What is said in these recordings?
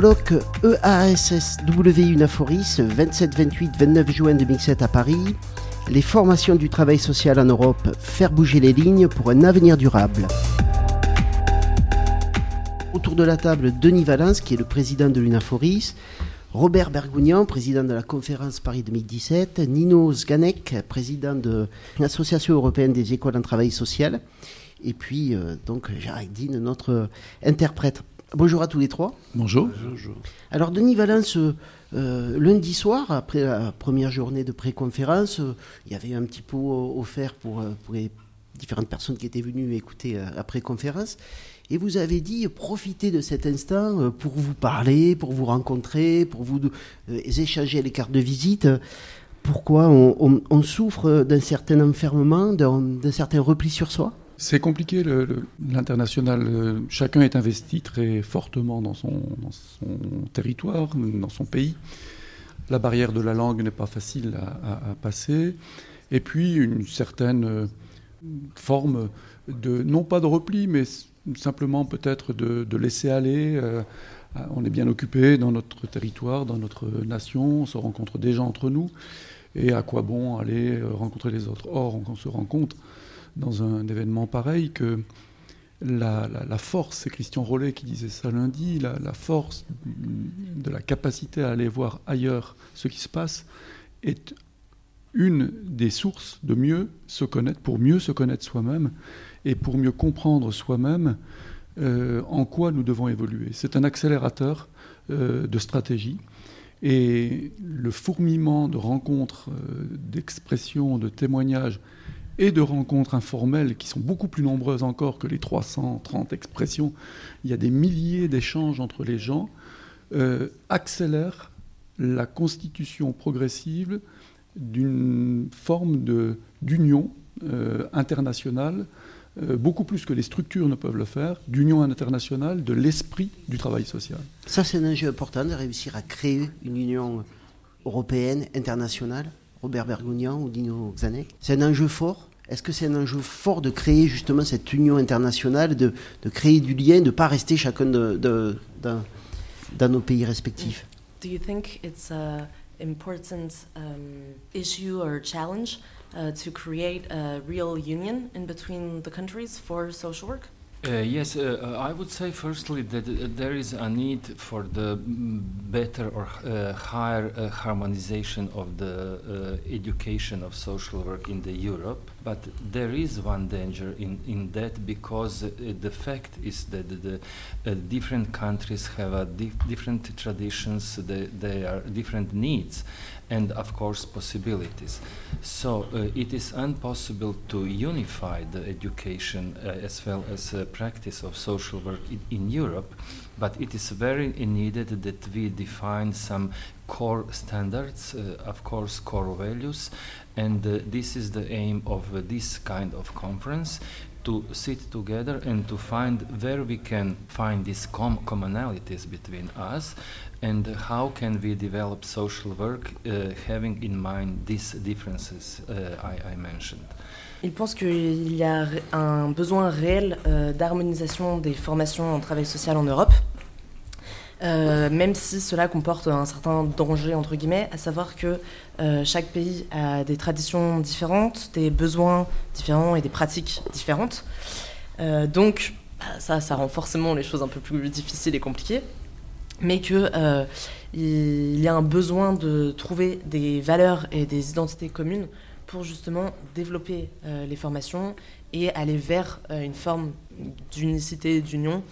colloque EASSW Unaforis, 27, 28, 29 juin 2007 à Paris. Les formations du travail social en Europe, faire bouger les lignes pour un avenir durable. Autour de la table, Denis Valence, qui est le président de l'Unaforis, Robert Bergougnan, président de la conférence Paris 2017, Nino Zganek, président de l'Association européenne des écoles en travail social, et puis euh, donc notre interprète. Bonjour à tous les trois. Bonjour. Alors Denis Valence, euh, lundi soir, après la première journée de pré-conférence, euh, il y avait un petit pot offert pour, pour les différentes personnes qui étaient venues écouter la pré-conférence. Et vous avez dit profitez de cet instant pour vous parler, pour vous rencontrer, pour vous échanger les cartes de visite. Pourquoi on, on souffre d'un certain enfermement, d'un certain repli sur soi? C'est compliqué, l'international. Chacun est investi très fortement dans son, territoire, dans son pays. La barrière de la langue n'est pas facile à, passer. Et puis une certaine euh, forme de, non pas de repli, mais simplement peut-être de, laisser aller. Euh, on est bien occupé dans notre territoire, dans notre nation, on se rencontre gens entre nous. Et à quoi bon aller euh, rencontrer les autres? Or, on se rend compte dans un événement pareil que la, force, c'est Christian Rollet qui disait ça lundi, la, force de la capacité à aller voir ailleurs ce qui se passe est une des sources de mieux se connaître, pour mieux se connaître soi-même et pour mieux comprendre soi-même euh, en quoi nous devons évoluer. C'est un accélérateur euh, de stratégie. Et le fourmillement de rencontres, euh, d'expressions, de témoignages et de rencontres informelles qui sont beaucoup plus nombreuses encore que les 330 expressions, il y a des milliers d'échanges entre les gens, euh, accélèrent la constitution progressive d'une forme d'union euh, internationale, euh, beaucoup plus que les structures ne peuvent le faire, d'union internationale de l'esprit du travail social. Ça, c'est un enjeu important de réussir à créer une union européenne, internationale Robert Bergougnan ou Dino Xanek. C'est un enjeu fort. Est-ce que c'est un enjeu fort de créer justement cette union internationale, de, de créer du lien, de ne pas rester chacun de, de, dans, dans nos pays respectifs? Do you think it's an important um, issue or challenge uh, to create a real union in between the countries for social work? Uh, yes, uh, uh, I would say firstly that uh, there is a need for the better or uh, higher uh, harmonization of the education of social work in the Europe. But there is one danger in, in that because the fact is that the, different countries have dif different traditions, they, they are different needs and of course possibilities. So uh, it is impossible to unify the education uh, as well as uh, practice of social work in, in, Europe, but it is very needed that we define some core standards, uh, of course core values, and uh, this is the aim of this kind of conference to sit together and to find where we can find these com commonalities between us and how can we develop social work uh, having in mind these differences uh, I, I, mentioned? Il pense qu'il y a un besoin réel euh, d'harmonisation des formations en travail social en Europe, euh, même si cela comporte un certain danger, entre guillemets, à savoir que euh, chaque pays a des traditions différentes, des besoins différents et des pratiques différentes. Euh, donc, bah, ça, ça rend forcément les choses un peu plus difficiles et compliquées mais qu'il euh, il y a un besoin de trouver des valeurs et des identités communes pour justement développer euh, les formations et aller vers euh, une forme d'unicité, d'union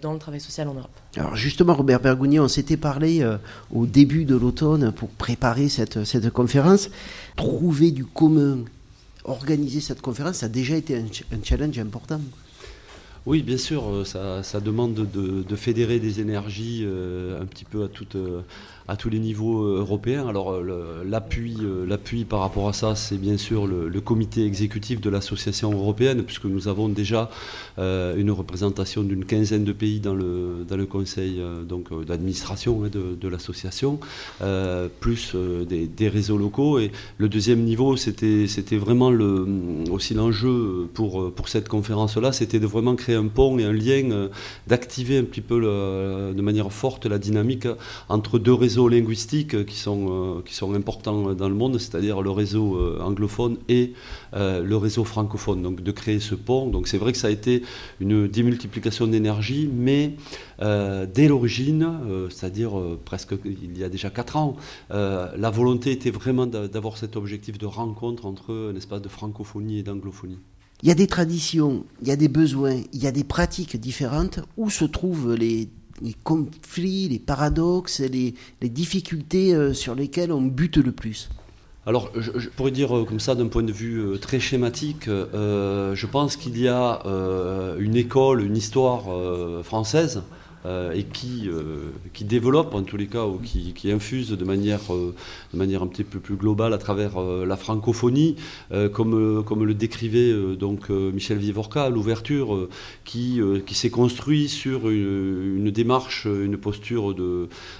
dans le travail social en Europe. Alors justement, Robert Bergounier, on s'était parlé au début de l'automne pour préparer cette, cette conférence. Trouver du commun, organiser cette conférence, ça a déjà été un challenge important. Oui, bien sûr, euh, ça, demande de, fédérer des énergies euh, un petit peu à toute, euh, à tous les niveaux européens. Alors l'appui, l'appui par rapport à ça, c'est bien sûr le, comité exécutif de l'association européenne, puisque nous avons déjà une représentation d'une quinzaine de pays dans le, dans le conseil d'administration hein, de, l'association, plus des, réseaux locaux. Et le deuxième niveau, c'était, c'était vraiment le, aussi l'enjeu pour, pour cette conférence-là, c'était de vraiment créer un pont et un lien, d'activer un petit peu de manière forte la dynamique entre deux réseaux linguistiques qui sont, euh, qui sont importants dans le monde, c'est-à-dire le réseau euh, anglophone et euh, le réseau francophone. Donc de créer ce pont. Donc c'est vrai que ça a été une démultiplication d'énergie, mais dès l'origine, c'est-à-dire presque il y a déjà quatre ans, la volonté était vraiment d'avoir cet objectif de rencontre entre un espace de francophonie et d'anglophonie. Il y a des traditions, il y a des besoins, il y a des pratiques différentes. Où se trouvent les les conflits, les paradoxes, les, difficultés euh, sur lesquelles on bute le plus. Alors, je, pourrais dire euh, comme ça, d'un point de vue euh, très schématique, je pense qu'il y a une école, une histoire française euh, et qui, euh, qui développe en tous les cas ou qui, qui infuse de manière, euh, de manière un petit peu plus globale à travers la francophonie, comme, comme le décrivait donc Michel Vivorca l'ouverture, qui, qui s'est construit sur une, démarche, une posture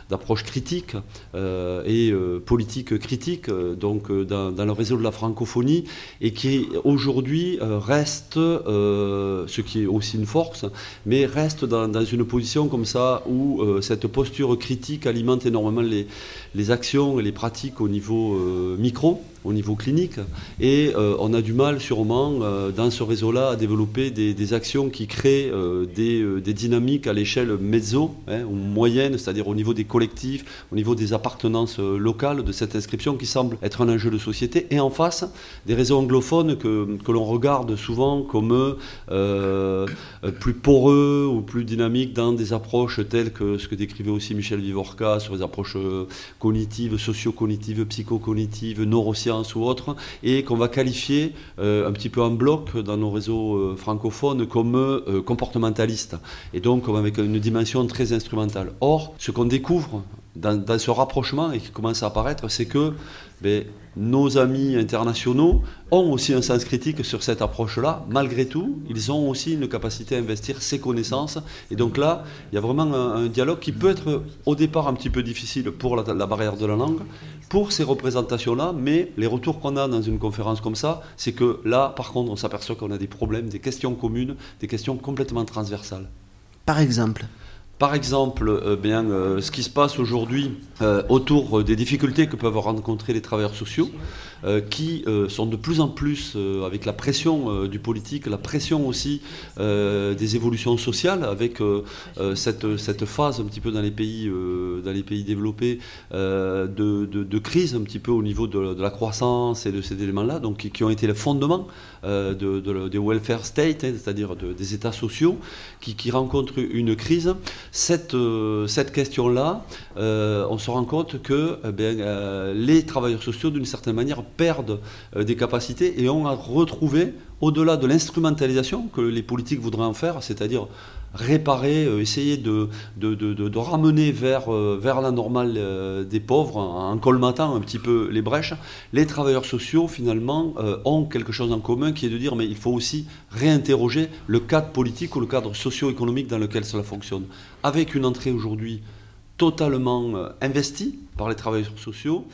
d'approche critique et politique critique donc dans, dans, le réseau de la francophonie et qui aujourd'hui reste, ce qui est aussi une force, mais reste dans, dans une position comme ça où euh, cette posture critique alimente énormément les, actions et les pratiques au niveau euh, micro, au niveau clinique. Et euh, on a du mal sûrement dans ce réseau-là à développer des, actions qui créent des, des, dynamiques à l'échelle mezzo hein, ou moyenne, c'est-à-dire au niveau des collectifs, au niveau des appartenances locales de cette inscription qui semble être un enjeu de société. Et en face, des réseaux anglophones que, que l'on regarde souvent comme plus poreux ou plus dynamiques dans des approches telles que ce que décrivait aussi Michel Vivorca sur les approches cognitives, socio-cognitives, psycho-cognitives, neurosciences ou autres, et qu'on va qualifier euh, un petit peu en bloc dans nos réseaux euh, francophones comme euh, comportementalistes, et donc avec une dimension très instrumentale. Or, ce qu'on découvre dans, ce rapprochement et qui commence à apparaître, c'est que ben, nos amis internationaux ont aussi un sens critique sur cette approche-là. Malgré tout, ils ont aussi une capacité à investir ces connaissances. Et donc là, il y a vraiment un, dialogue qui peut être au départ un petit peu difficile pour la barrière de la langue, pour ces représentations-là, mais les retours qu'on a dans une conférence comme ça, c'est que là, par contre, on s'aperçoit qu'on a des problèmes, des questions communes, des questions complètement transversales. Par exemple? Par exemple, euh, bien, euh, ce qui se passe aujourd'hui euh, autour des difficultés que peuvent rencontrer les travailleurs sociaux, qui sont de plus en plus, avec la pression du politique, la pression aussi des évolutions sociales, avec cette, cette, phase un petit peu dans les pays, dans les pays développés de, de, crise un petit peu au niveau de, la croissance et de ces éléments-là, donc qui, ont été le fondement de, des welfare states, hein, c'est-à-dire des États sociaux, qui, qui rencontrent une crise cette, euh, cette question-là, euh, on se rend compte que eh euh, les travailleurs sociaux, d'une certaine manière, perdent des capacités et ont à retrouver, au-delà de l'instrumentalisation que les politiques voudraient en faire, c'est-à-dire réparer, essayer de, de, de, ramener vers, vers la normale des pauvres en colmatant un petit peu les brèches, les travailleurs sociaux finalement ont quelque chose en commun qui est de dire mais il faut aussi réinterroger le cadre politique ou le cadre socio-économique dans lequel cela fonctionne avec une entrée aujourd'hui totalement euh, investie par les travailleurs sociaux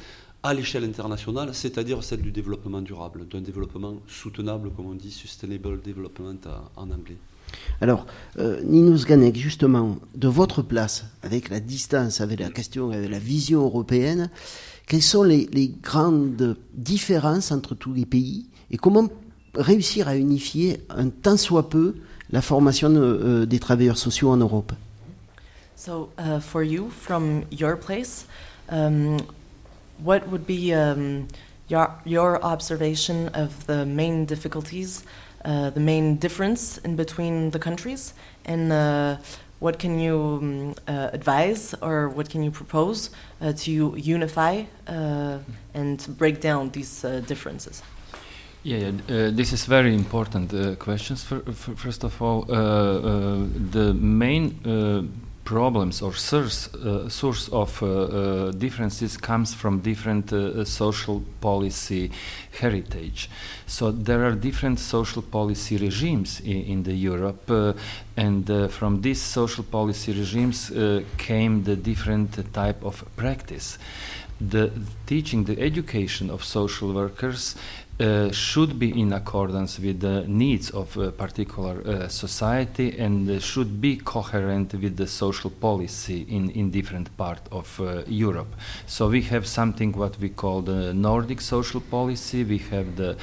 à l'échelle internationale, c'est-à-dire celle du développement durable, d'un développement soutenable, comme on dit, sustainable development en anglais. Alors, euh, Ganek, justement, de votre place, avec la distance, avec la question, avec la vision européenne, quelles sont les, grandes différences entre tous les pays et comment réussir à unifier un tant soit peu la formation euh, des travailleurs sociaux en Europe? So, uh, for you, from your place, um, what would be um, your, your observation of the main difficulties, uh, the main difference in between the countries, and uh, what can you um, uh, advise or what can you propose uh, to unify uh, and break down these differences? Yeah, yeah this is very important questions. For, for, first of all, the main problems or source, uh, source of uh, uh, differences comes from different uh, social policy heritage. So there are different social policy regimes in, in the Europe, uh, and uh, from these social policy regimes came the different type of practice. The teaching, the education of social workers uh, should be in accordance with the needs of a particular uh, society and uh, should be coherent with the social policy in, in different part of uh, Europe. So we have something what we call the Nordic social policy, we have the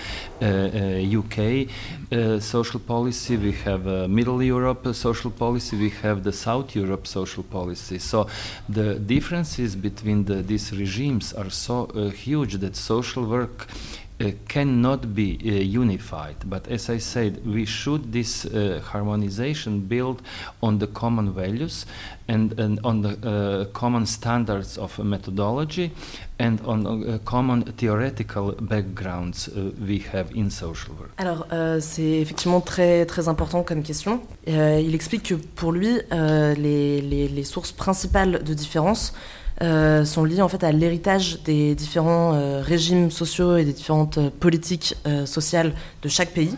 UK uh, uh, social policy, we have Middle Europe social policy, we have the South Europe social policy. So the differences between the, these regimes are so huge that social work uh, cannot be uh, unified. But as I said, we should this uh, harmonization build on the common values and, and on the uh, common standards of methodology and on uh, common theoretical backgrounds uh, we have in social work. Alors, c'est effectivement très, très important comme question. il explique que pour lui, les, les, les, sources principales de différence euh, sont liés en fait à l'héritage des différents euh, régimes sociaux et des différentes euh, politiques sociales de chaque pays.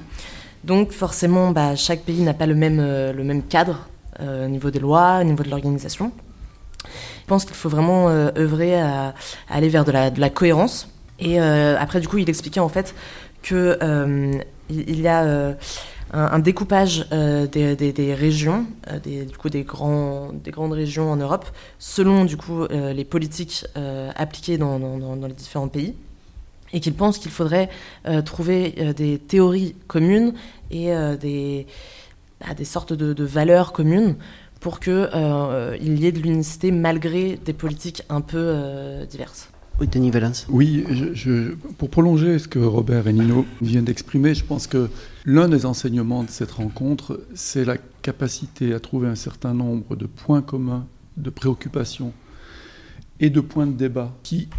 Donc forcément, bah, chaque pays n'a pas le même, le même cadre au niveau des lois, au niveau de l'organisation. Je pense qu'il faut vraiment œuvrer à, aller vers de la, cohérence. Et après, du coup, il expliquait en fait que il y a un, découpage euh, des, régions, euh, des, du coup des, grands, des grandes régions en Europe, selon du coup euh, les politiques appliquées dans, les différents pays, et qu'il pense qu'il faudrait trouver des théories communes et bah, des sortes de, valeurs communes pour qu'il y ait de l'unicité malgré des politiques un peu diverses. Oui, pour prolonger ce que Robert et Nino viennent d'exprimer, je pense que l'un des enseignements de cette rencontre, c'est la capacité à trouver un certain nombre de points communs, de préoccupations et de points de débat qui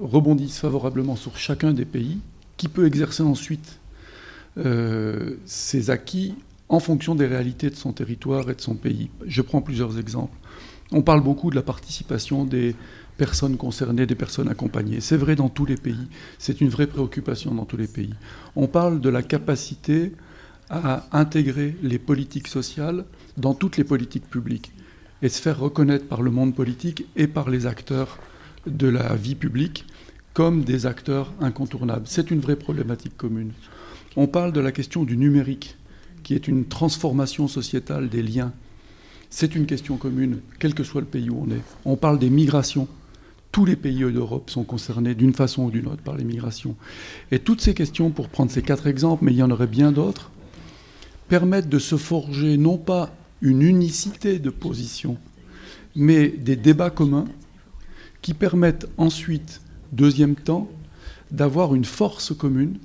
rebondissent favorablement sur chacun des pays, qui peut exercer ensuite euh, ses acquis en fonction des réalités de son territoire et de son pays. Je prends plusieurs exemples. On parle beaucoup de la participation des personnes concernées, des personnes accompagnées. C'est vrai dans tous les pays, c'est une vraie préoccupation dans tous les pays. On parle de la capacité à intégrer les politiques sociales dans toutes les politiques publiques et se faire reconnaître par le monde politique et par les acteurs de la vie publique comme des acteurs incontournables. C'est une vraie problématique commune. On parle de la question du numérique, qui est une transformation sociétale des liens. C'est une question commune, quel que soit le pays où on est. On parle des migrations tous les pays d'Europe sont concernés d'une façon ou d'une autre par l'immigration. Et toutes ces questions, pour prendre ces quatre exemples, mais il y en aurait bien d'autres, permettent de se forger non pas une unicité de position, mais des débats communs qui permettent ensuite, deuxième temps, d'avoir une force commune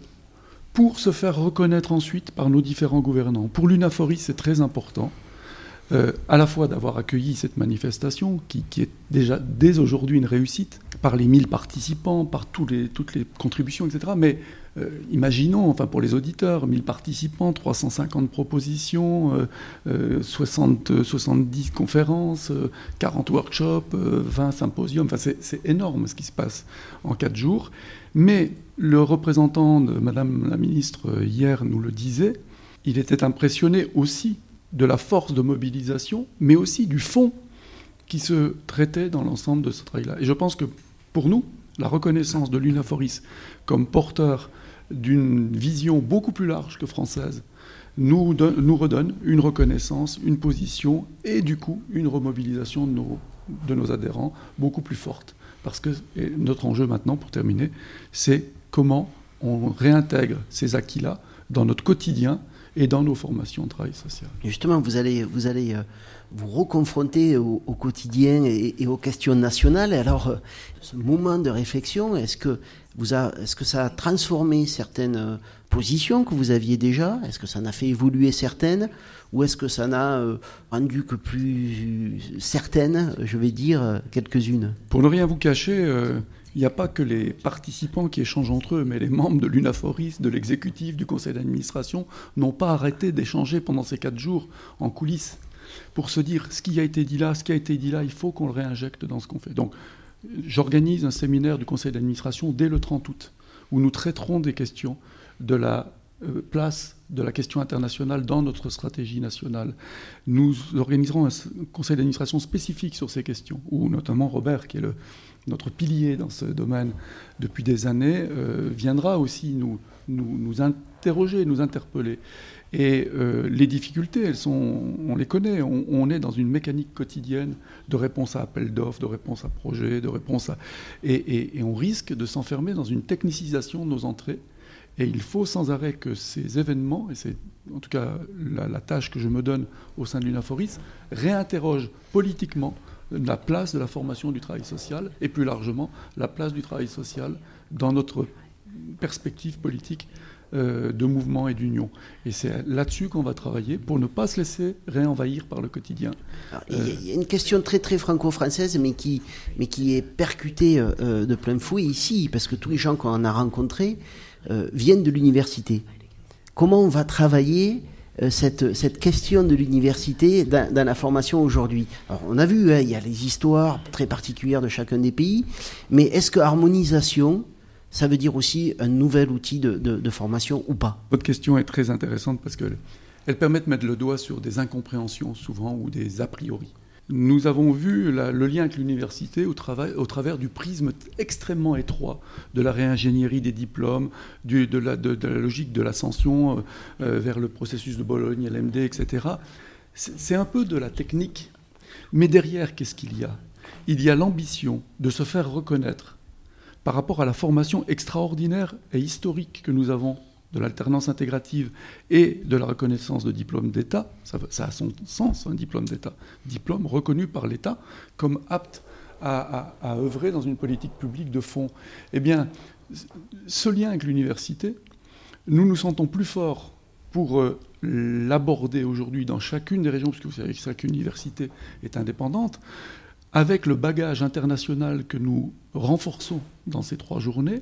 pour se faire reconnaître ensuite par nos différents gouvernants. Pour l'UNAFORI, c'est très important euh, à la fois d'avoir accueilli cette manifestation, qui, est déjà dès aujourd'hui une réussite, par les 1000 participants, par toutes les contributions, etc. Mais euh, imaginons, enfin pour les auditeurs, 1000 participants, 350 propositions, 60, euh, 70 conférences, 40 workshops, 20 symposiums, enfin c'est énorme ce qui se passe en 4 jours. Mais le représentant de Madame la ministre hier nous le disait, il était impressionné aussi de la force de mobilisation, mais aussi du fond qui se traitait dans l'ensemble de ce travail-là. Et je pense que pour nous, la reconnaissance de l'UNAFORIS comme porteur d'une vision beaucoup plus large que française nous, redonne une reconnaissance, une position et du coup une remobilisation de nos, de nos adhérents beaucoup plus forte. Parce que notre enjeu maintenant, pour terminer, c'est comment on réintègre ces acquis-là dans notre quotidien et dans nos formations de travail social. Justement, vous allez, vous allez euh, vous reconfronter au, quotidien et, aux questions nationales. Alors, euh, ce moment de réflexion, est-ce que, vous a, est-ce que ça a transformé certaines euh, positions que vous aviez déjà? Est-ce que ça en a fait évoluer certaines? Ou est-ce que ça n'a rendu que plus certaines, je vais dire, quelques-unes? Pour ne rien vous cacher, il n'y a pas que les participants qui échangent entre eux, mais les membres de l'UNAFORIS, de l'exécutif, du conseil d'administration n'ont pas arrêté d'échanger pendant ces quatre jours en coulisses. pour se dire ce qui a été dit là, ce qui a été dit là, il faut qu'on le réinjecte dans ce qu'on fait. Donc, j'organise un séminaire du conseil d'administration dès le 30 août, où nous traiterons des questions de la euh, place de la question internationale dans notre stratégie nationale. Nous organiserons un conseil d'administration spécifique sur ces questions, où notamment Robert, qui est le, notre pilier dans ce domaine depuis des années, euh, viendra aussi nous, nous, interroger, nous interpeller. Et euh, les difficultés, elles sont, on les connaît. On, est dans une mécanique quotidienne de réponse à appel d'offres, de réponse à projets, de réponse à. Et, et on risque de s'enfermer dans une technicisation de nos entrées. Et il faut sans arrêt que ces événements, et c'est en tout cas la, la, tâche que je me donne au sein de l'UNAFORIS, réinterrogent politiquement la place de la formation du travail social et plus largement la place du travail social dans notre perspective politique euh, de mouvement et d'union. Et c'est là-dessus qu'on va travailler pour ne pas se laisser réenvahir par le quotidien. il y a une question très très franco-française, mais qui, mais qui est percutée euh, de plein fouet ici, parce que tous les gens qu'on a rencontrés euh, viennent de l'université. Comment on va travailler euh, cette, cette, question de l'université dans, la formation aujourd'hui. On a vu, hein, il y a les histoires très particulières de chacun des pays, mais est-ce que harmonisation, ça veut dire aussi un nouvel outil de formation ou pas? Votre question est très intéressante parce qu'elle elle permet de mettre le doigt sur des incompréhensions souvent ou des a priori. Nous avons vu le lien avec l'université au, au, travers du prisme extrêmement étroit de la réingénierie des diplômes, de, la, logique de l'ascension euh, vers le processus de Bologne, LMD, etc. C'est un peu de la technique, mais derrière, qu'est-ce qu'il y a? Il y a l'ambition de se faire reconnaître par rapport à la formation extraordinaire et historique que nous avons de l'alternance intégrative et de la reconnaissance de diplôme d'État, ça, a son sens, un diplôme d'État, diplôme reconnu par l'État comme apte à, œuvrer dans une politique publique de fond. Eh bien, ce lien avec l'université, nous nous sentons plus forts pour euh, l'aborder aujourd'hui dans chacune des régions, puisque vous savez que chaque université est indépendante, avec le bagage international que nous renforçons dans ces trois journées,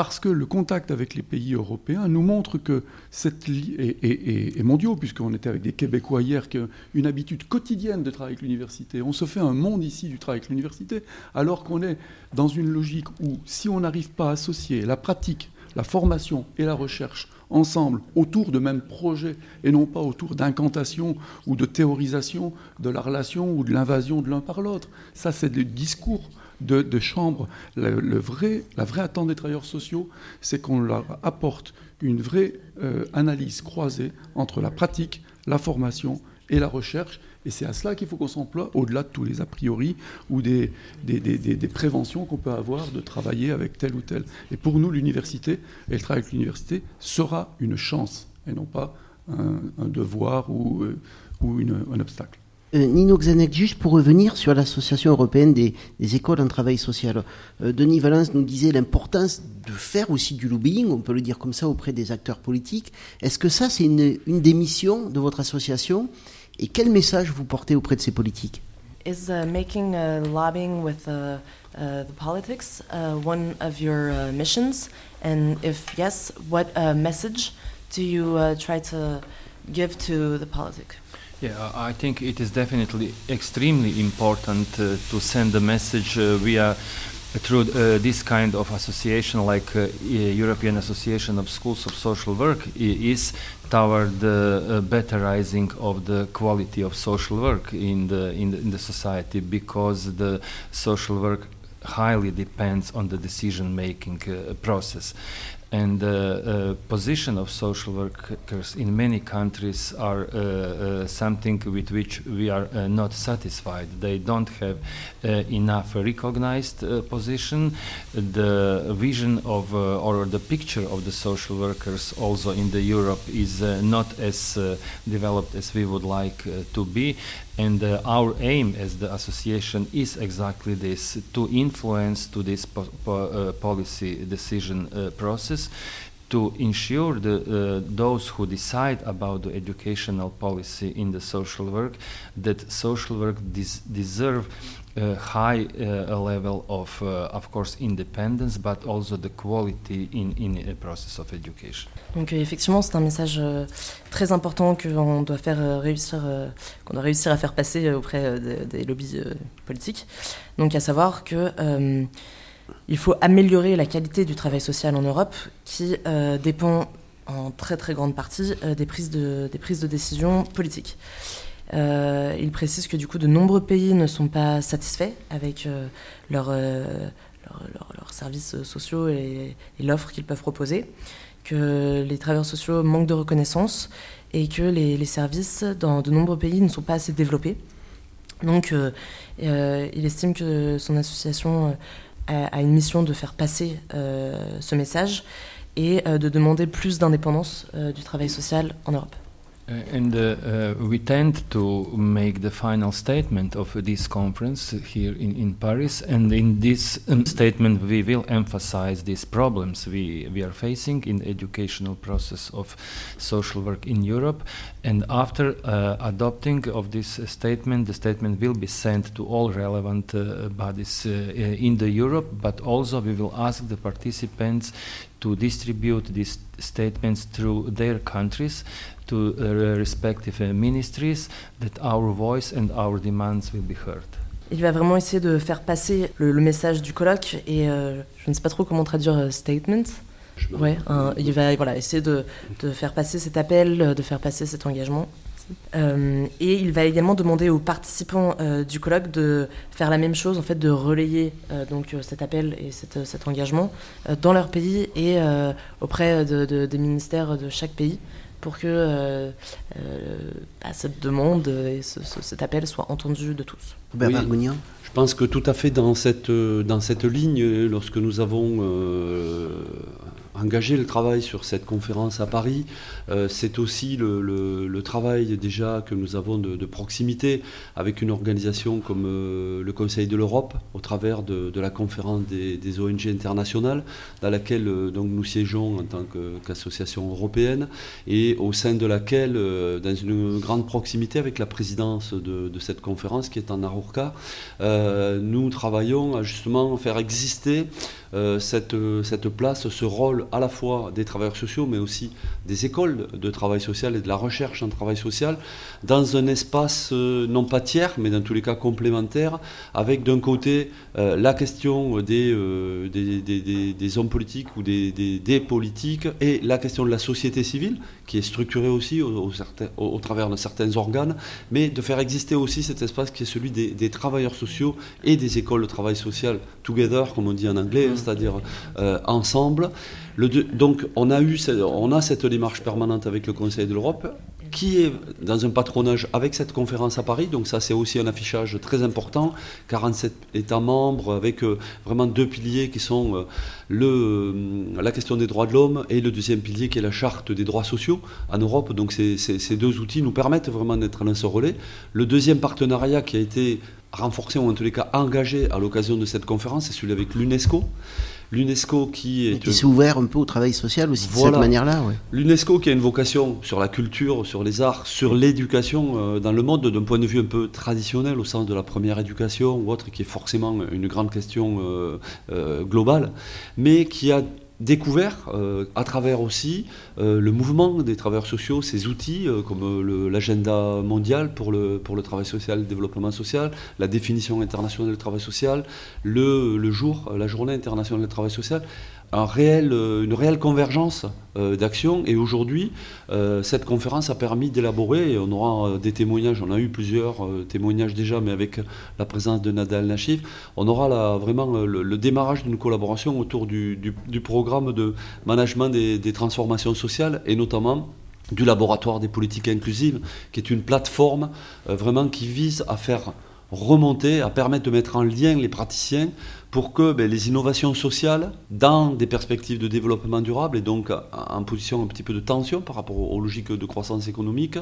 parce que le contact avec les pays européens nous montre que cette et, mondiaux, puisqu'on était avec des Québécois hier, qu'une habitude quotidienne de travailler avec l'université. On se fait un monde ici du travail avec l'université, alors qu'on est dans une logique où, si on n'arrive pas à associer la pratique, la formation et la recherche ensemble autour de mêmes projets et non pas autour d'incantations ou de théorisation de la relation ou de l'invasion de l'un par l'autre, ça c'est des discours de, chambre. La vraie attente des travailleurs sociaux, c'est qu'on leur apporte une vraie euh, analyse croisée entre la pratique, la formation et la recherche. Et c'est à cela qu'il faut qu'on s'emploie, au-delà de tous les a priori ou des, préventions qu'on peut avoir de travailler avec tel ou tel. Et pour nous, l'université et le travail avec l'université sera une chance et non pas un, devoir ou, euh, un obstacle. Euh, Nino Xanek, juste pour revenir sur l'Association européenne des, écoles en travail social. Euh, Denis Valence nous disait l'importance de faire aussi du lobbying, on peut le dire comme ça, auprès des acteurs politiques. Est-ce que ça, c'est une, une, des missions de votre association? Et quel message vous portez auprès de ces politiques? Is uh, making uh, lobbying with uh, uh the politics uh, one of your uh, missions? And if yes, what message do you try to give to the politics? Yeah, I think it is definitely extremely important uh, to send a message uh, via through uh, this kind of association like uh, European Association of Schools of Social Work is toward the uh, betterizing of the quality of social work in the, in the in the society because the social work highly depends on the decision making uh, process and the uh, position of social workers in many countries are uh, uh, something with which we are uh, not satisfied. They don't have uh, enough recognized uh, position. The vision of or the picture of the social workers also in the Europe is not as developed as we would like to be. And uh, our aim as the association is exactly this to influence to this po po uh, policy decision uh, process to ensure the, uh, those who decide about the educational policy in the social work that social work des deserve uh, high uh, level of, uh, of course, independence, but also the quality in, in a process of education. Donc euh, effectivement, c'est un message euh, très important qu'on doit faire euh, réussir, qu'on doit réussir à faire passer auprès des, lobbies politiques. Donc à savoir que il faut améliorer la qualité du travail social en Europe, qui dépend en très très grande partie des prises de des décision politiques. Euh, il précise que du coup de nombreux pays ne sont pas satisfaits avec euh, leurs euh, leurs- services sociaux et, l'offre qu'ils peuvent proposer, que les travailleurs sociaux manquent de reconnaissance et que les, services dans de nombreux pays ne sont pas assez développés. Donc il estime que son association a, une mission de faire passer ce message et de demander plus d'indépendance du travail social en Europe. Uh, and uh, uh, we tend to make the final statement of this conference here in, in Paris. And in this um, statement, we will emphasize these problems we, we are facing in the educational process of social work in Europe. And after uh, adopting of this statement, the statement will be sent to all relevant uh, bodies uh, in the Europe. But also, we will ask the participants to distribute these statements through their countries to uh, respective uh, ministries that our voice and our demands will be heard. Il va vraiment essayer de faire passer le, le message du colloque et euh, je ne sais pas trop comment traduire euh, statement. Ouais, un- il va voilà, essayer de, de faire passer cet appel, euh, de faire passer cet engagement. Euh, et il va également demander aux participants euh, du colloque de faire la même chose, en fait, de relayer euh, donc cet appel et cet, cet engagement euh, dans leur pays et euh, auprès de- de- des ministères de chaque pays pour que euh, euh, bah, cette demande et ce- ce- cet appel soient entendus de tous. Bernard Oui. Gougnan Je pense que tout à fait dans cette, euh, dans cette ligne, lorsque nous avons engagé le travail sur cette conférence à Paris, euh, c'est aussi le, travail déjà que nous avons de, proximité avec une organisation comme euh, le Conseil de l'Europe, au travers de, la conférence des, ONG internationales, dans laquelle euh, donc, nous siégeons en tant qu'association européenne, et au sein de laquelle, dans une grande proximité avec la présidence de, cette conférence qui est en Arourka, euh, nous travaillons à justement faire exister cette place, ce rôle à la fois des travailleurs sociaux, mais aussi des écoles de travail social et de la recherche en travail social, dans un espace euh, non pas tiers, mais dans tous les cas complémentaire, avec d'un côté euh, la question des, euh, des, des- des- des hommes politiques ou des, politiques et la question de la société civile, qui est structurée aussi au, au certain- au- au travers de certains organes, mais de faire exister aussi cet espace qui est celui des, des travailleurs sociaux et des écoles de travail social together, comme on dit en anglais, c'est-à-dire euh, ensemble. Donc on a eu on a cette démarche permanente avec le Conseil de l'Europe qui est dans un patronage avec cette conférence à Paris. Donc ça c'est aussi un affichage très important. 47 États membres avec euh, vraiment deux piliers qui sont euh, euh, la question des droits de l'homme et le deuxième pilier qui est la charte des droits sociaux en Europe. Donc ces deux outils nous permettent vraiment d'être dans ce relais. Le deuxième partenariat qui a été renforcé ou en tous les cas engagé à l'occasion de cette conférence, c'est celui avec l'UNESCO. L'UNESCO qui Et est qui s'est ouvert un peu au travail social aussi Voilà. de cette manière-là. Ouais. L'UNESCO qui a une vocation sur la culture, sur les arts, sur l'éducation euh, dans le monde d'un point de vue un peu traditionnel au sens de la première éducation ou autre, qui est forcément une grande question euh, euh, globale, mais qui a découvert euh, à travers aussi euh, le mouvement des travailleurs sociaux, ces outils euh, comme l'agenda mondial pour le, travail social le développement social, la définition internationale du travail social, le, jour, la journée internationale du travail social, euh, une réelle convergence euh, d'actions. Et aujourd'hui, euh, cette conférence a permis d'élaborer, et on aura des témoignages, on a eu plusieurs témoignages déjà, mais avec la présence de Nadal Nachif, on aura vraiment le, démarrage d'une collaboration autour du, programme de management des, transformations sociales, et notamment du laboratoire des politiques inclusives, qui est une plateforme vraiment qui vise à faire remonter, à permettre de mettre en lien les praticiens pour que ben, les innovations sociales, dans des perspectives de développement durable et donc en position un petit peu de tension par rapport aux logiques de croissance économique,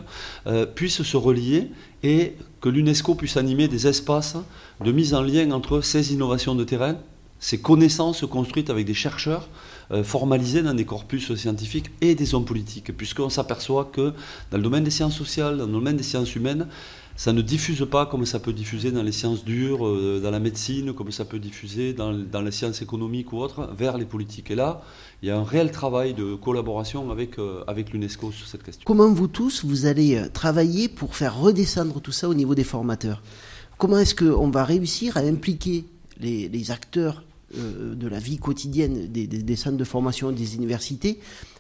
euh, puissent se relier et que l'UNESCO puisse animer des espaces de mise en lien entre ces innovations de terrain, ces connaissances construites avec des chercheurs euh, formalisés dans des corpus scientifiques et des hommes politiques, puisqu'on s'aperçoit que dans le domaine des sciences sociales, dans le domaine des sciences humaines, ça ne diffuse pas comme ça peut diffuser dans les sciences dures, euh, dans la médecine, comme ça peut diffuser dans, les sciences économiques ou autres, vers les politiques. Et là, il y a un réel travail de collaboration avec, euh, avec l'UNESCO sur cette question. Comment vous tous, vous allez euh, travailler pour faire redescendre tout ça au niveau des formateurs? Comment est-ce qu'on va réussir à impliquer les, acteurs de la vie quotidienne des centres de formation des universités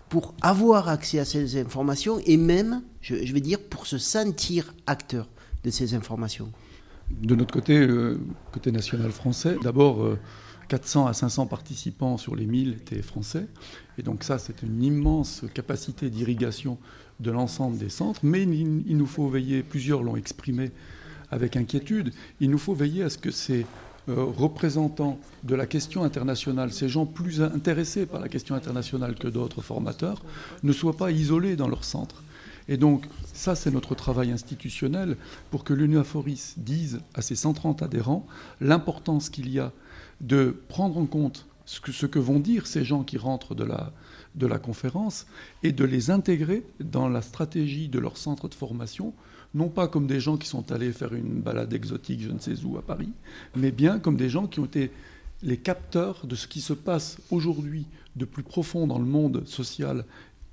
pour avoir accès à ces informations et même, je, je vais dire, pour se sentir acteur de ces informations De notre côté, euh, côté national français, d'abord, euh, 400 à 500 participants sur les 1000 étaient français. Et donc ça, c'est une immense capacité d'irrigation de l'ensemble des centres. Mais il, il, nous faut veiller, plusieurs l'ont exprimé avec inquiétude, il nous faut veiller à ce que ces euh, représentants de la question internationale, ces gens plus intéressés par la question internationale que d'autres formateurs, ne soient pas isolés dans leur centre. Et donc, ça, c'est notre travail institutionnel pour que l'UNAFORIS dise à ses 130 adhérents l'importance qu'il y a de prendre en compte ce que, vont dire ces gens qui rentrent de la, de la conférence et de les intégrer dans la stratégie de leur centre de formation, non pas comme des gens qui sont allés faire une balade exotique je ne sais où à Paris, mais bien comme des gens qui ont été les capteurs de ce qui se passe aujourd'hui de plus profond dans le monde social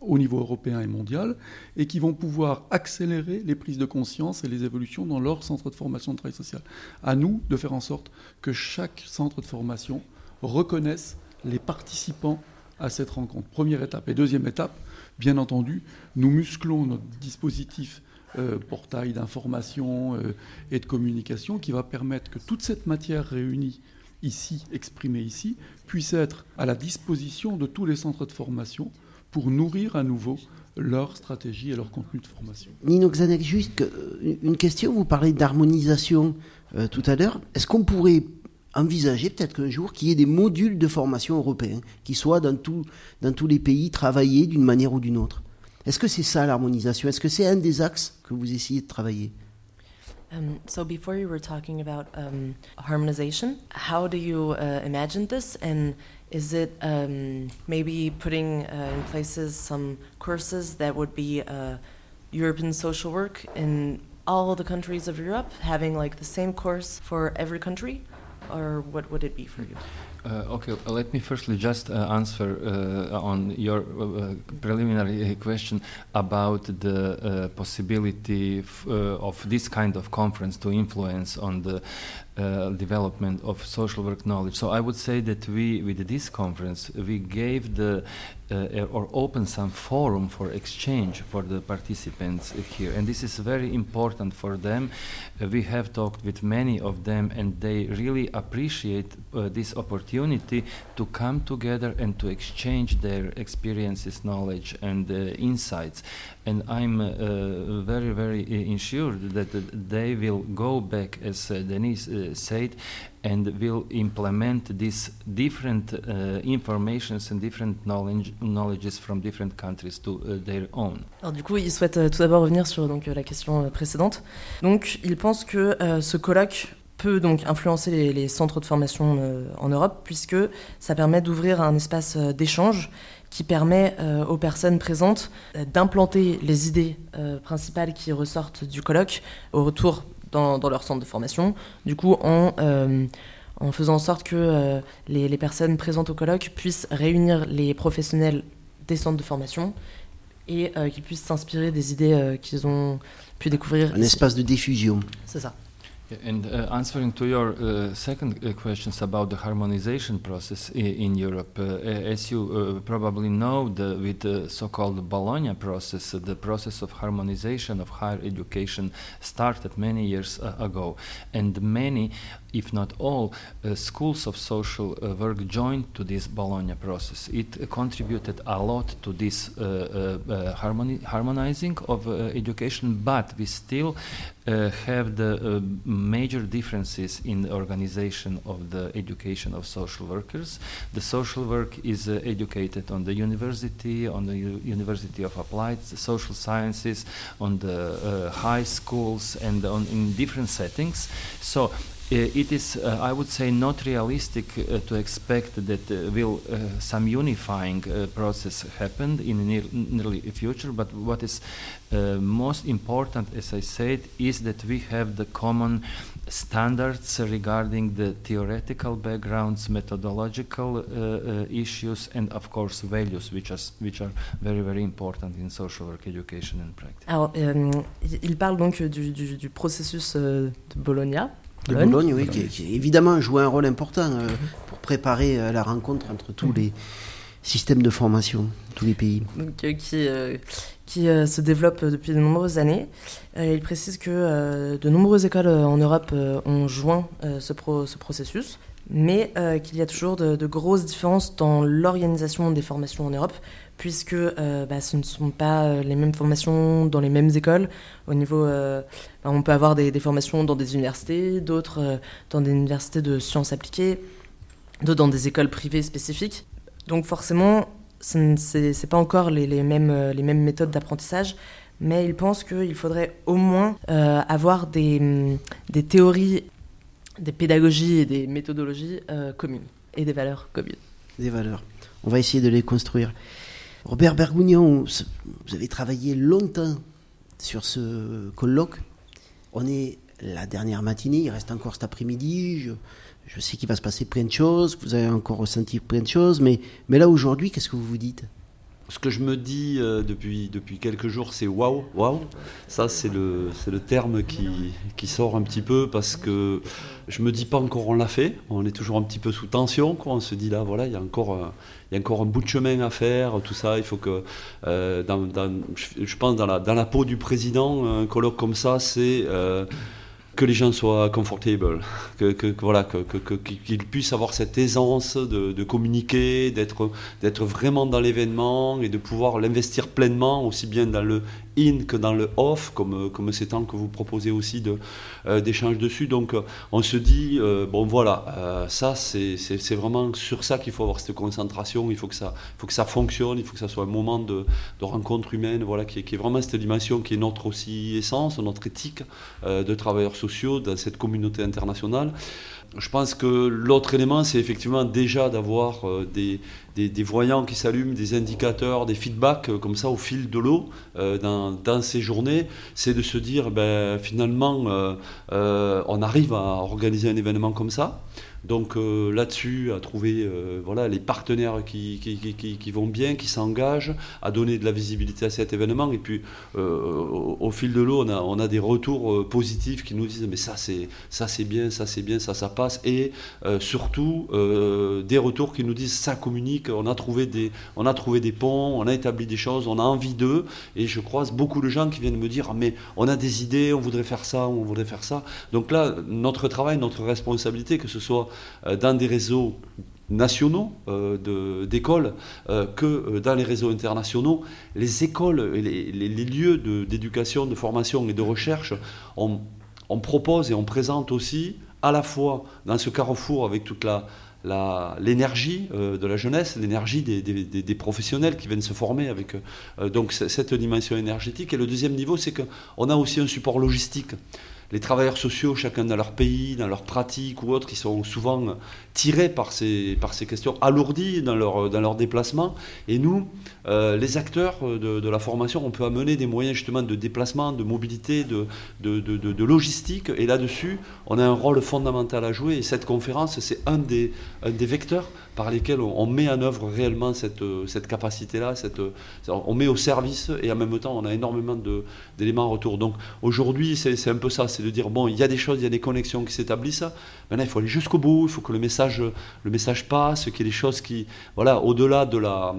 au niveau européen et mondial, et qui vont pouvoir accélérer les prises de conscience et les évolutions dans leur centre de formation de travail social. À nous de faire en sorte que chaque centre de formation reconnaisse les participants à cette rencontre. Première étape. Et deuxième étape, bien entendu, nous musclons notre dispositif euh, portail d'information euh, et de communication qui va permettre que toute cette matière réunie ici, exprimée ici, puisse être à la disposition de tous les centres de formation pour nourrir à nouveau leur stratégie et leur contenu de formation. Nino Xanek, juste une question, vous parlez d'harmonisation euh, tout à l'heure. Est-ce qu'on pourrait envisager peut-être qu'un jour qu'il y ait des modules de formation européens qui soient dans, tout, dans tous les pays travaillés d'une manière ou d'une autre? Est-ce que c'est ça l'harmonisation? Est-ce que c'est un des axes que vous essayez de travailler? Um, so before you were talking about um, harmonization, how do you uh, imagine this, and is it um, maybe putting uh, in places some courses that would be uh, European social work in all the countries of Europe, having like the same course for every country, or what would it be for you? Uh, okay, let me firstly just uh, answer uh, on your uh, preliminary question about the uh, possibility uh, of this kind of conference to influence on the development of social work knowledge. So I would say that we, with this conference, we gave the uh, or open some forum for exchange for the participants here. And this is very important for them. Uh, we have talked with many of them, and they really appreciate uh, this opportunity to come together and to exchange their experiences, knowledge, and insights. And I'm very, very ensured that they will go back, as Denise said, and will implement these different uh, informations and different knowledge, knowledges from different countries to uh, their own. Alors du coup, il souhaite euh, tout d'abord revenir sur donc la question euh, précédente. Donc, il pense que euh, ce colloque peut donc influencer les, les centres de formation euh, en Europe puisque ça permet d'ouvrir un espace euh, d'échange qui permet euh, aux personnes présentes d'implanter les idées principales qui ressortent du colloque au retour dans, dans, leur centre de formation, du coup en, euh, en faisant en sorte que euh, les, les, personnes présentes au colloque puissent réunir les professionnels des centres de formation et euh, qu'ils puissent s'inspirer des idées qu'ils ont pu découvrir. Un espace de diffusion. C'est ça. And uh, answering to your uh, second uh, questions about the harmonization process in Europe, uh, as you uh, probably know, the, with the so-called Bologna process, uh, the process of harmonization of higher education started many years ago, and many if not all, uh, schools of social uh, work joined to this Bologna process. It uh, contributed a lot to this harmoni harmonizing of education, but we still have the major differences in the organization of the education of social workers. The social work is educated on the university, on the U University of Applied Social Sciences, on the high schools, and on, in different settings. So Uh, it is, uh, I would say, not realistic uh, to expect that uh, will uh, some unifying uh, process happen in the near, nearly future. But what is uh, most important, as I said, is that we have the common standards regarding the theoretical backgrounds, methodological uh, uh, issues, and of course values, which are, which are very, very important in social work education and practice. Alors, il- il parle donc du, du- du processus euh, de Bologna. De. Bologne, oui, qui, qui évidemment joué un rôle important euh, pour préparer euh, la rencontre entre tous les systèmes de formation, tous les pays. donc, euh, qui, qui se développe depuis de nombreuses années. Il précise que de nombreuses écoles en Europe ont joint ce, pro- ce processus, mais qu'il y a toujours de, de grosses différences dans l'organisation des formations en Europe, puisque euh, bah, ce ne sont pas euh, les mêmes formations dans les mêmes écoles. Au niveau, euh, bah, on peut avoir des, formations dans des universités, d'autres dans des universités de sciences appliquées, d'autres dans des écoles privées spécifiques. Donc forcément, ce ne- c'est c'est pas encore les, les mêmes, les mêmes méthodes d'apprentissage, mais il pense qu'il faudrait au moins avoir des, hum, des théories, des pédagogies et des méthodologies communes et des valeurs communes. des valeurs. On va essayer de les construire. Robert Bergougnon, vous avez travaillé longtemps sur ce colloque. On est la dernière matinée, il reste encore cet après-midi. Je, sais qu'il va se passer plein de choses, vous avez encore ressenti plein de choses, mais là aujourd'hui, qu'est-ce que vous vous dites? Ce que je me dis euh, depuis, depuis quelques jours, c'est waouh, waouh. Ça, c'est le, le terme qui, qui sort un petit peu parce que je me dis pas encore on l'a fait. On est toujours un petit peu sous tension. On se dit là, voilà, il y a encore. euh, il y a encore un bout de chemin à faire, tout ça. Il faut que, euh, je, pense, dans la, dans la peau du président, un colloque comme ça, c'est que les gens soient comfortable, que, voilà, qu'ils puissent avoir cette aisance de, communiquer, d'être vraiment dans l'événement et de pouvoir l'investir pleinement, aussi bien dans le in que dans le off, comme, comme ces temps que vous proposez aussi de, euh, d'échange dessus. Donc on se dit, euh, bon voilà, euh, ça c'est, vraiment sur ça qu'il faut avoir cette concentration, il faut que ça, faut que ça fonctionne, il faut que ça soit un moment de, de rencontre humaine, voilà, qui est, qui est vraiment cette dimension qui est notre aussi essence, notre éthique de travailleurs sociaux dans cette communauté internationale. Je pense que l'autre élément, c'est effectivement déjà d'avoir euh, des, des, des voyants qui s'allument, des indicateurs, des feedbacks euh, comme ça au fil de l'eau euh, dans, dans ces journées. C'est de se dire, ben, finalement, euh, euh, on arrive à organiser un événement comme ça. Donc euh, là-dessus, à trouver euh, voilà, les partenaires qui, qui, qui- vont bien, qui s'engagent, à donner de la visibilité à cet événement. Et puis, euh, au, au fil de l'eau, on a, on a des retours positifs qui nous disent mais ça c'est ça c'est bien, ça c'est bien, ça ça passe. Et surtout des retours qui nous disent ça communique. On a trouvé des on a trouvé des ponts, on a établi des choses, on a envie d'eux. Et je croise beaucoup de gens qui viennent me dire Ah, mais on a des idées, on voudrait faire ça, on voudrait faire ça. Donc là, notre travail, notre responsabilité, que ce soit dans des réseaux nationaux euh, d'écoles euh, que euh, dans les réseaux internationaux, les écoles les, les- lieux d'éducation, de, formation et de recherche, on, on propose et on présente aussi à la fois dans ce carrefour avec toute la l'énergie euh, de la jeunesse, l'énergie des, des- professionnels qui viennent se former avec euh, donc cette dimension énergétique. Et le deuxième niveau, c'est qu'on a aussi un support logistique. Les travailleurs sociaux, chacun dans leur pays, dans leurs pratiques ou autres, qui sont souvent tirés par ces, par ces questions, alourdis dans leur, dans leur déplacement. Et nous, euh, les acteurs de, de la formation, on peut amener des moyens justement de déplacement, de mobilité, de, de, de- logistique. Et là-dessus, on a un rôle fondamental à jouer. Et cette conférence, c'est un des, des vecteurs par lesquels on, met en œuvre réellement cette, cette capacité-là. Cette, on met au service et en même temps, on a énormément d'éléments en retour. Donc aujourd'hui, c'est un peu ça, c'est de dire, bon, il y a des choses, il y a des connexions qui s'établissent. Maintenant, il faut aller jusqu'au bout, il faut que le message, le message passe, qu'il y ait des choses qui, voilà, au-delà de la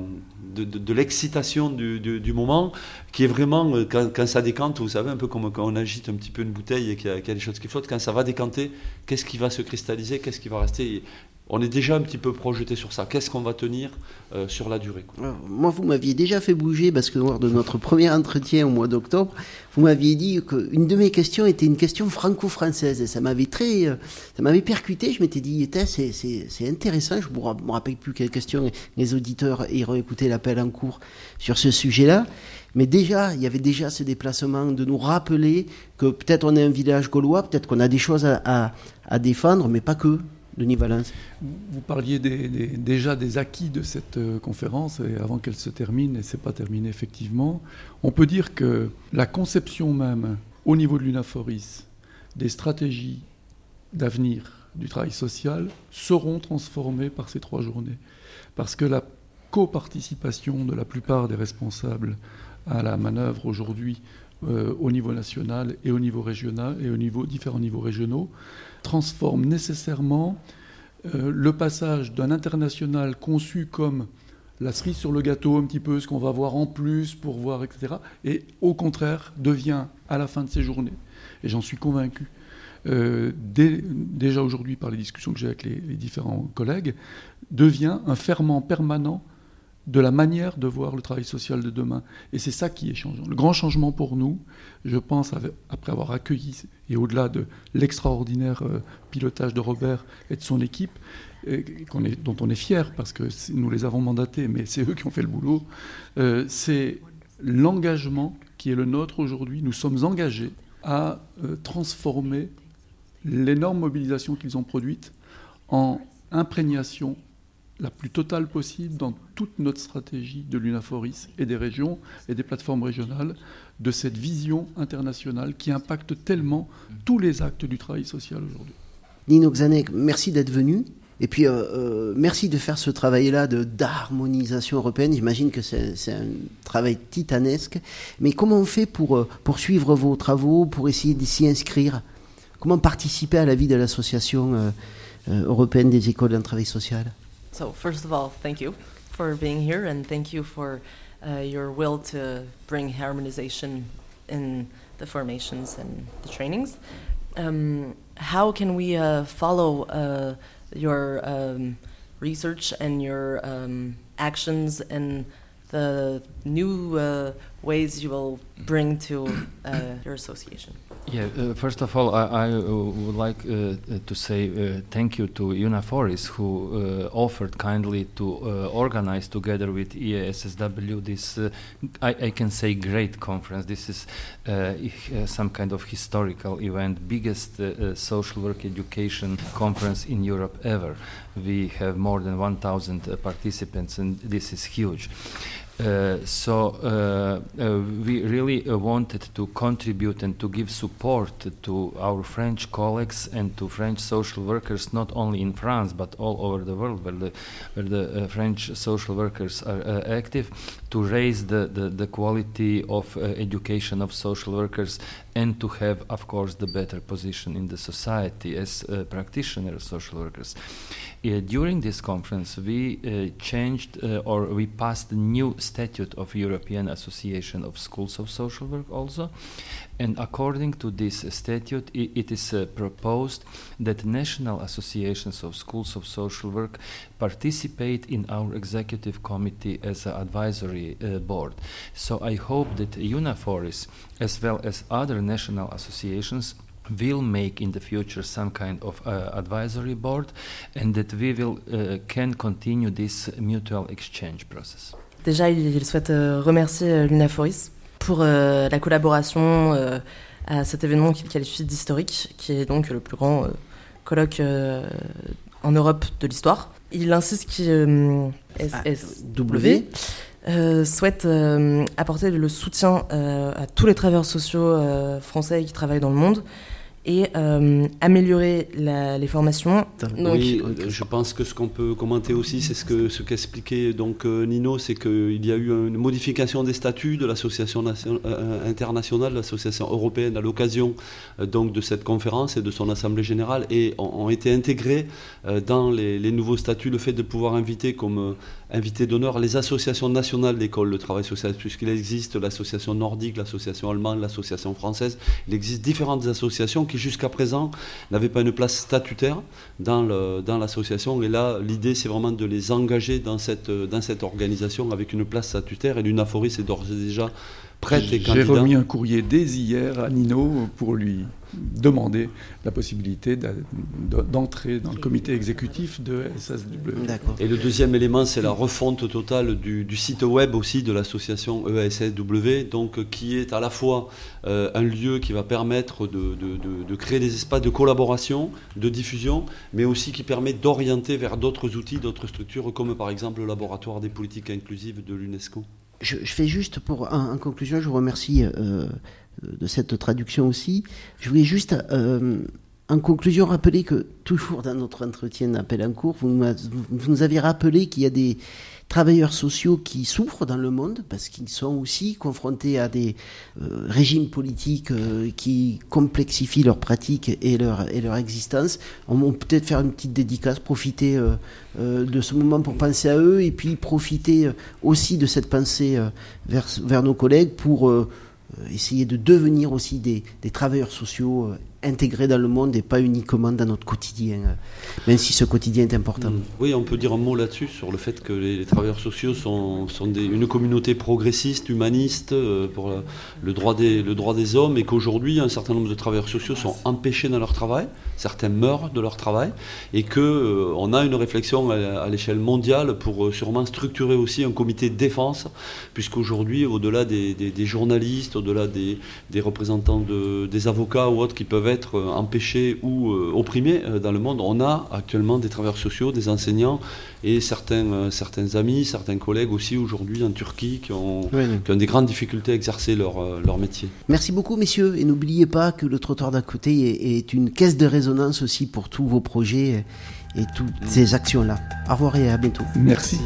de, l'excitation du, moment, qui est vraiment, euh, quand, ça décante, vous savez, un peu comme quand on agite un petit peu une bouteille et qu'il y, y a des choses qui flottent, quand ça va décanter, qu'est-ce qui va se cristalliser, qu'est-ce qui va rester? On est déjà un petit peu projeté sur ça. Qu'est-ce qu'on va tenir euh, sur la durée Moi, vous m'aviez déjà fait bouger parce que lors de notre premier entretien au mois d'octobre, vous m'aviez dit qu'une de mes questions était une question franco-française et ça m'avait très, euh, ça m'avait percuté. Je m'étais dit, c'est intéressant. Je ne me rappelle plus quelle question les auditeurs iront écouter l'appel en cours sur ce sujet-là. Mais déjà, il y avait déjà ce déplacement de nous rappeler que peut-être on est un village gaulois, peut-être qu'on a des choses à, à défendre, mais pas que. Vous parliez déjà des acquis de cette euh, conférence, et avant qu'elle se termine, et ce n'est pas terminé effectivement, on peut dire que la conception même, au niveau de l'UNAFORIS, des stratégies d'avenir du travail social seront transformées par ces trois journées. Parce que la coparticipation de la plupart des responsables à la manœuvre aujourd'hui euh, au niveau national et au niveau régional et au niveau différents niveaux régionaux transforme nécessairement euh, le passage d'un international conçu comme la cerise sur le gâteau, un petit peu ce qu'on va voir en plus pour voir, etc. Et au contraire, devient à la fin de ces journées, et j'en suis convaincu, euh, déjà aujourd'hui par les discussions que j'ai avec les, les, différents collègues, devient un ferment permanent de la manière de voir le travail social de demain. Et c'est ça qui est changeant. Le grand changement pour nous, je pense, après avoir accueilli, et au-delà de l'extraordinaire euh, pilotage de Robert et de son équipe, dont on est fier parce que nous les avons mandatés, mais c'est eux qui ont fait le boulot, euh, c'est l'engagement qui est le nôtre aujourd'hui. Nous sommes engagés à euh, transformer l'énorme mobilisation qu'ils ont produite en imprégnation la plus totale possible dans toute notre stratégie de l'UNAFORIS et des régions et des plateformes régionales de cette vision internationale qui impacte tellement tous les actes du travail social aujourd'hui. Nino Xanek, merci d'être venu. Et puis, euh, euh, merci de faire ce travail-là d'harmonisation européenne. J'imagine que c'est un travail titanesque. Mais comment on fait pour euh, poursuivre vos travaux, pour essayer de s'y inscrire? Comment participer à la vie de l'association européenne des écoles d'un travail social? So, first of all, thank you for being here and thank you for uh, your will to bring harmonization in the formations and the trainings. Um, how can we uh, follow uh, your um, research and your um, actions and the new uh, ways you will bring to uh, your association? Yeah, uh, first of all, I, I uh, would like uh, to say uh, thank you to UNAFORIS who uh, offered kindly to uh, organize together with EASSW this, I, I, can say, great conference. This is some kind of historical event, biggest social work education conference in Europe ever. We have more than 1,000 participants, and this is huge. Uh, so uh, uh, we really wanted to contribute and to give support to our French colleagues and to French social workers, not only in France but all over the world, where the where the French social workers are active, to raise the, the, the quality of education of social workers and to have, of course, the better position in the society as practitioners, social workers. Uh, during this conference, we uh, changed uh, or we passed the new statute of European Association of Schools of Social Work also. And according to this statute, it, is uh, proposed that national associations of schools of social work participate in our executive committee as an advisory uh, board. So I hope that UNAFORIS, as well as other national associations, will make in the future some kind of uh, advisory board and that we will uh, can continue this mutual exchange process. Déjà, il, souhaite euh, remercier euh, l'UNAFORIS pour euh, la collaboration à cet événement qu'il qualifie d'historique, qui est donc le plus grand colloque en Europe de l'histoire. Il insiste qu'il SSW euh, souhaite apporter le soutien à tous les travailleurs sociaux français qui travaillent dans le monde et euh, améliorer les formations. oui, euh, je pense que ce qu'on peut commenter aussi, c'est ce que ce qu'expliquait donc euh, Nino, c'est qu'il y a eu une modification des statuts de l'association internationale, l'association européenne à l'occasion donc de cette conférence et de son assemblée générale et ont, été intégrés dans les, les, nouveaux statuts le fait de pouvoir inviter comme invité d'honneur les associations nationales d'écoles de travail social, puisqu'il existe l'association nordique, l'association allemande, l'association française. Il existe différentes associations qui jusqu'à présent n'avaient pas une place statutaire dans l'association. et là, l'idée, c'est vraiment de les engager dans cette, organisation avec une place statutaire. Et l'UNAFORIS est d'ores et déjà prête et J'ai remis un courrier dès hier à Nino pour lui demander la possibilité d'entrer dans le comité exécutif de SSW. Et le deuxième élément, c'est la refonte totale du, site web aussi de l'association ESSW, donc qui est à la fois euh, un lieu qui va permettre de, de, créer des espaces de collaboration, de diffusion, mais aussi qui permet d'orienter vers d'autres outils, d'autres structures, comme par exemple le laboratoire des politiques inclusives de l'UNESCO. Je, fais juste pour, en, conclusion, je vous remercie euh, de cette traduction aussi. Je voulais juste, euh, en conclusion, rappeler que toujours dans notre entretien d'appel en cours, vous, vous nous avez rappelé qu'il y a des travailleurs sociaux qui souffrent dans le monde parce qu'ils sont aussi confrontés à des euh, régimes politiques euh, qui complexifient leurs pratiques et leur, et leur existence. On peut peut-être faire une petite dédicace, profiter de ce moment pour penser à eux et puis profiter aussi de cette pensée vers, vers nos collègues pour euh, essayer de devenir aussi des, des, travailleurs sociaux euh, intégrés dans le monde et pas uniquement dans notre quotidien, euh, même si ce quotidien est important. Mm. Oui, on peut dire un mot là-dessus, sur le fait que les, travailleurs sociaux sont, une communauté progressiste, humaniste pour le droit, des, le droit des hommes et qu'aujourd'hui, un certain nombre de travailleurs sociaux sont empêchés dans leur travail, certains meurent de leur travail et qu'on on a une réflexion à, l'échelle mondiale pour sûrement structurer aussi un comité de défense, puisqu'aujourd'hui, au-delà des journalistes, au-delà des, représentants des avocats ou autres qui peuvent être euh, empêchés ou euh, opprimés euh, dans le monde, on a actuellement des travailleurs sociaux, des enseignants et certains, certains amis, certains collègues aussi aujourd'hui en Turquie qui ont, des grandes difficultés à exercer leur, leur métier. Merci beaucoup messieurs et n'oubliez pas que le trottoir d'à côté est, une caisse de résonance aussi pour tous vos projets et toutes ces actions-là. Au revoir et à bientôt. Merci.